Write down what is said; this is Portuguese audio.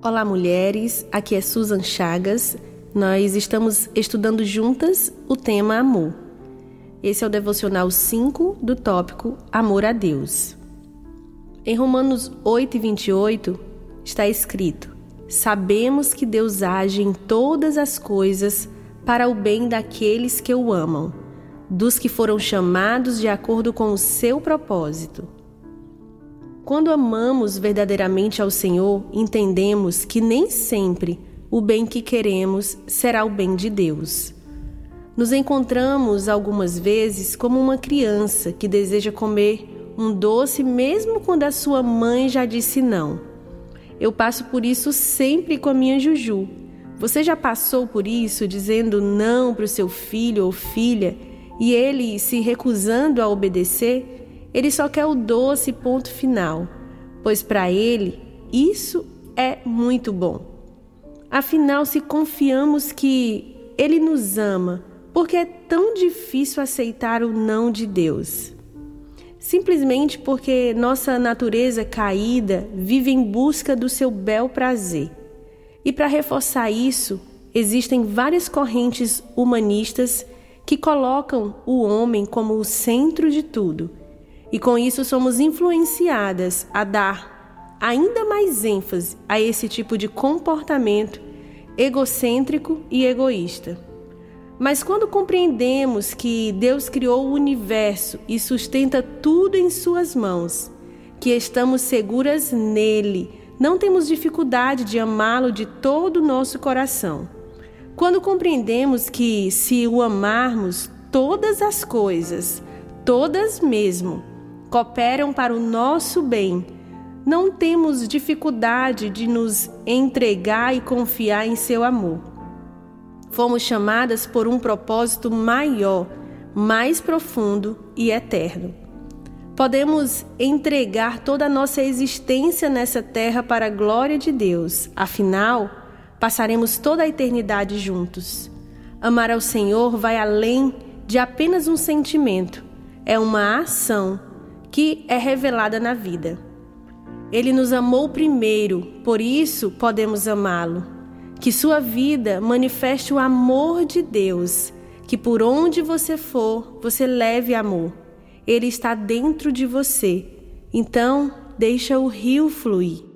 Olá, mulheres. Aqui é Susan Chagas. Nós estamos estudando juntas o tema amor. Esse é o devocional 5 do tópico Amor a Deus. Em Romanos 8 e 28 está escrito: Sabemos que Deus age em todas as coisas para o bem daqueles que o amam, dos que foram chamados de acordo com o seu propósito. Quando amamos verdadeiramente ao Senhor, entendemos que nem sempre o bem que queremos será o bem de Deus. Nos encontramos algumas vezes como uma criança que deseja comer um doce mesmo quando a sua mãe já disse não. Eu passo por isso sempre com a minha Juju. Você já passou por isso dizendo não para o seu filho ou filha e ele se recusando a obedecer? Ele só quer o doce ponto final, pois para ele isso é muito bom. Afinal, se confiamos que ele nos ama, por que é tão difícil aceitar o não de Deus? Simplesmente porque nossa natureza caída vive em busca do seu bel prazer. E para reforçar isso, existem várias correntes humanistas que colocam o homem como o centro de tudo e com isso somos influenciadas a dar ainda mais ênfase a esse tipo de comportamento egocêntrico e egoísta. Mas quando compreendemos que Deus criou o universo e sustenta tudo em Suas mãos, que estamos seguras nele, não temos dificuldade de amá-lo de todo o nosso coração. Quando compreendemos que, se o amarmos, todas as coisas, todas mesmo, cooperam para o nosso bem. Não temos dificuldade de nos entregar e confiar em seu amor. Fomos chamadas por um propósito maior, mais profundo e eterno. Podemos entregar toda a nossa existência nessa terra para a glória de Deus, afinal, passaremos toda a eternidade juntos. Amar ao Senhor vai além de apenas um sentimento, é uma ação que é revelada na vida. Ele nos amou primeiro, por isso podemos amá-lo. Que sua vida manifeste o amor de Deus, que por onde você for, você leve amor. Ele está dentro de você. Então, deixa o rio fluir.